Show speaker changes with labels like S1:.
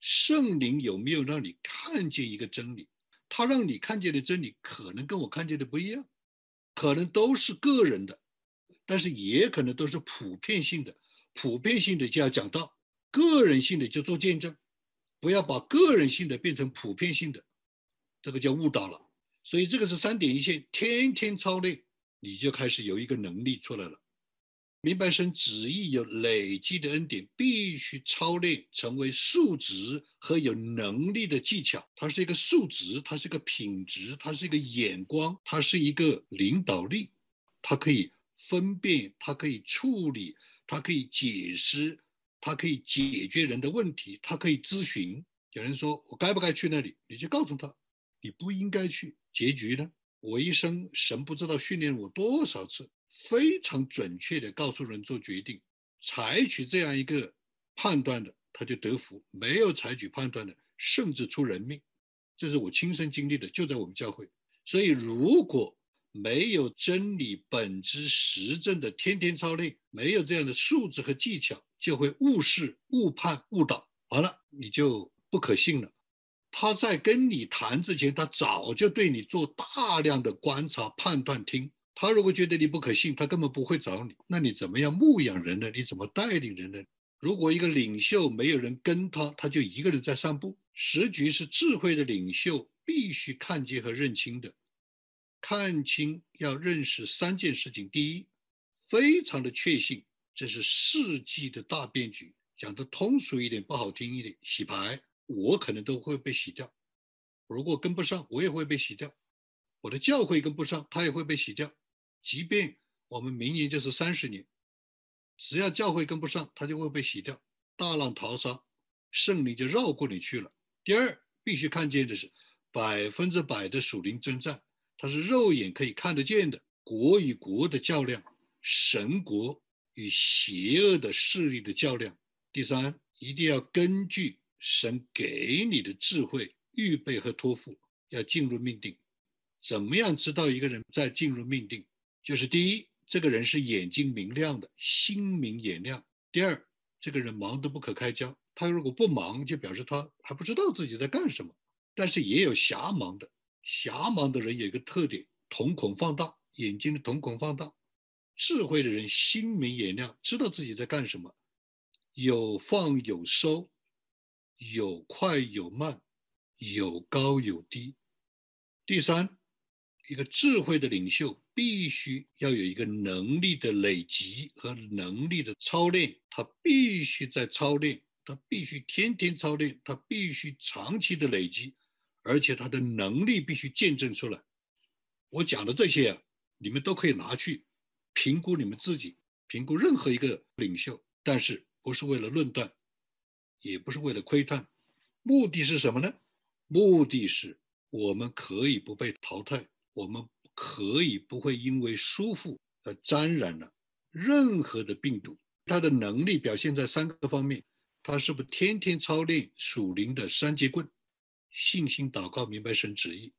S1: 圣灵有没有让你看见一个真理？他让你看见的真理，可能跟我看见的不一样，可能都是个人的，但是也可能都是普遍性的。普遍性的就要讲到，个人性的就做见证，不要把个人性的变成普遍性的，这个叫误导了。所以这个是三点一线，天天操练，你就开始有一个能力出来了。明白神旨意有累积的恩典，必须操练成为数值和有能力的技巧。它是一个数值，它是一个品质，它是一个眼光，它是一个领导力。它可以分辨，它可以处理，它可以解释，它可以解决人的问题，它可以咨询。有人说我该不该去那里，你就告诉他，你不应该去。结局呢？我一生神不知道训练我多少次。非常准确的告诉人做决定，采取这样一个判断的，他就得福；没有采取判断的，甚至出人命。这是我亲身经历的，就在我们教会。所以，如果没有真理本质实证的天天操练，没有这样的素质和技巧，就会误事、误判、误导。完了，你就不可信了。他在跟你谈之前，他早就对你做大量的观察、判断、听。他如果觉得你不可信，他根本不会找你。那你怎么样牧养人呢？你怎么带领人呢？如果一个领袖没有人跟他，他就一个人在散步。时局是智慧的领袖必须看见和认清的。看清要认识三件事情：第一，非常的确信，这是世纪的大变局。讲的通俗一点，不好听一点，洗牌，我可能都会被洗掉。如果跟不上，我也会被洗掉。我的教会跟不上，他也会被洗掉。即便我们明年就是三十年，只要教会跟不上，他就会被洗掉，大浪淘沙，胜利就绕过你去了。第二，必须看见的是百分之百的属灵征战，它是肉眼可以看得见的，国与国的较量，神国与邪恶的势力的较量。第三，一定要根据神给你的智慧预备和托付，要进入命定。怎么样知道一个人在进入命定？就是第一，这个人是眼睛明亮的，心明眼亮；第二，这个人忙得不可开交。他如果不忙，就表示他还不知道自己在干什么。但是也有瞎忙的，瞎忙的人有一个特点：瞳孔放大，眼睛的瞳孔放大。智慧的人心明眼亮，知道自己在干什么，有放有收，有快有慢，有高有低。第三。一个智慧的领袖必须要有一个能力的累积和能力的操练，他必须在操练，他必须天天操练，他必须长期的累积，而且他的能力必须见证出来。我讲的这些啊，你们都可以拿去评估你们自己，评估任何一个领袖，但是不是为了论断，也不是为了窥探。目的是什么呢？目的是我们可以不被淘汰我们可以不会因为舒服而沾染了任何的病毒。它的能力表现在三个方面它是不是天天操练属灵的三节棍？信心祷告明白神旨意。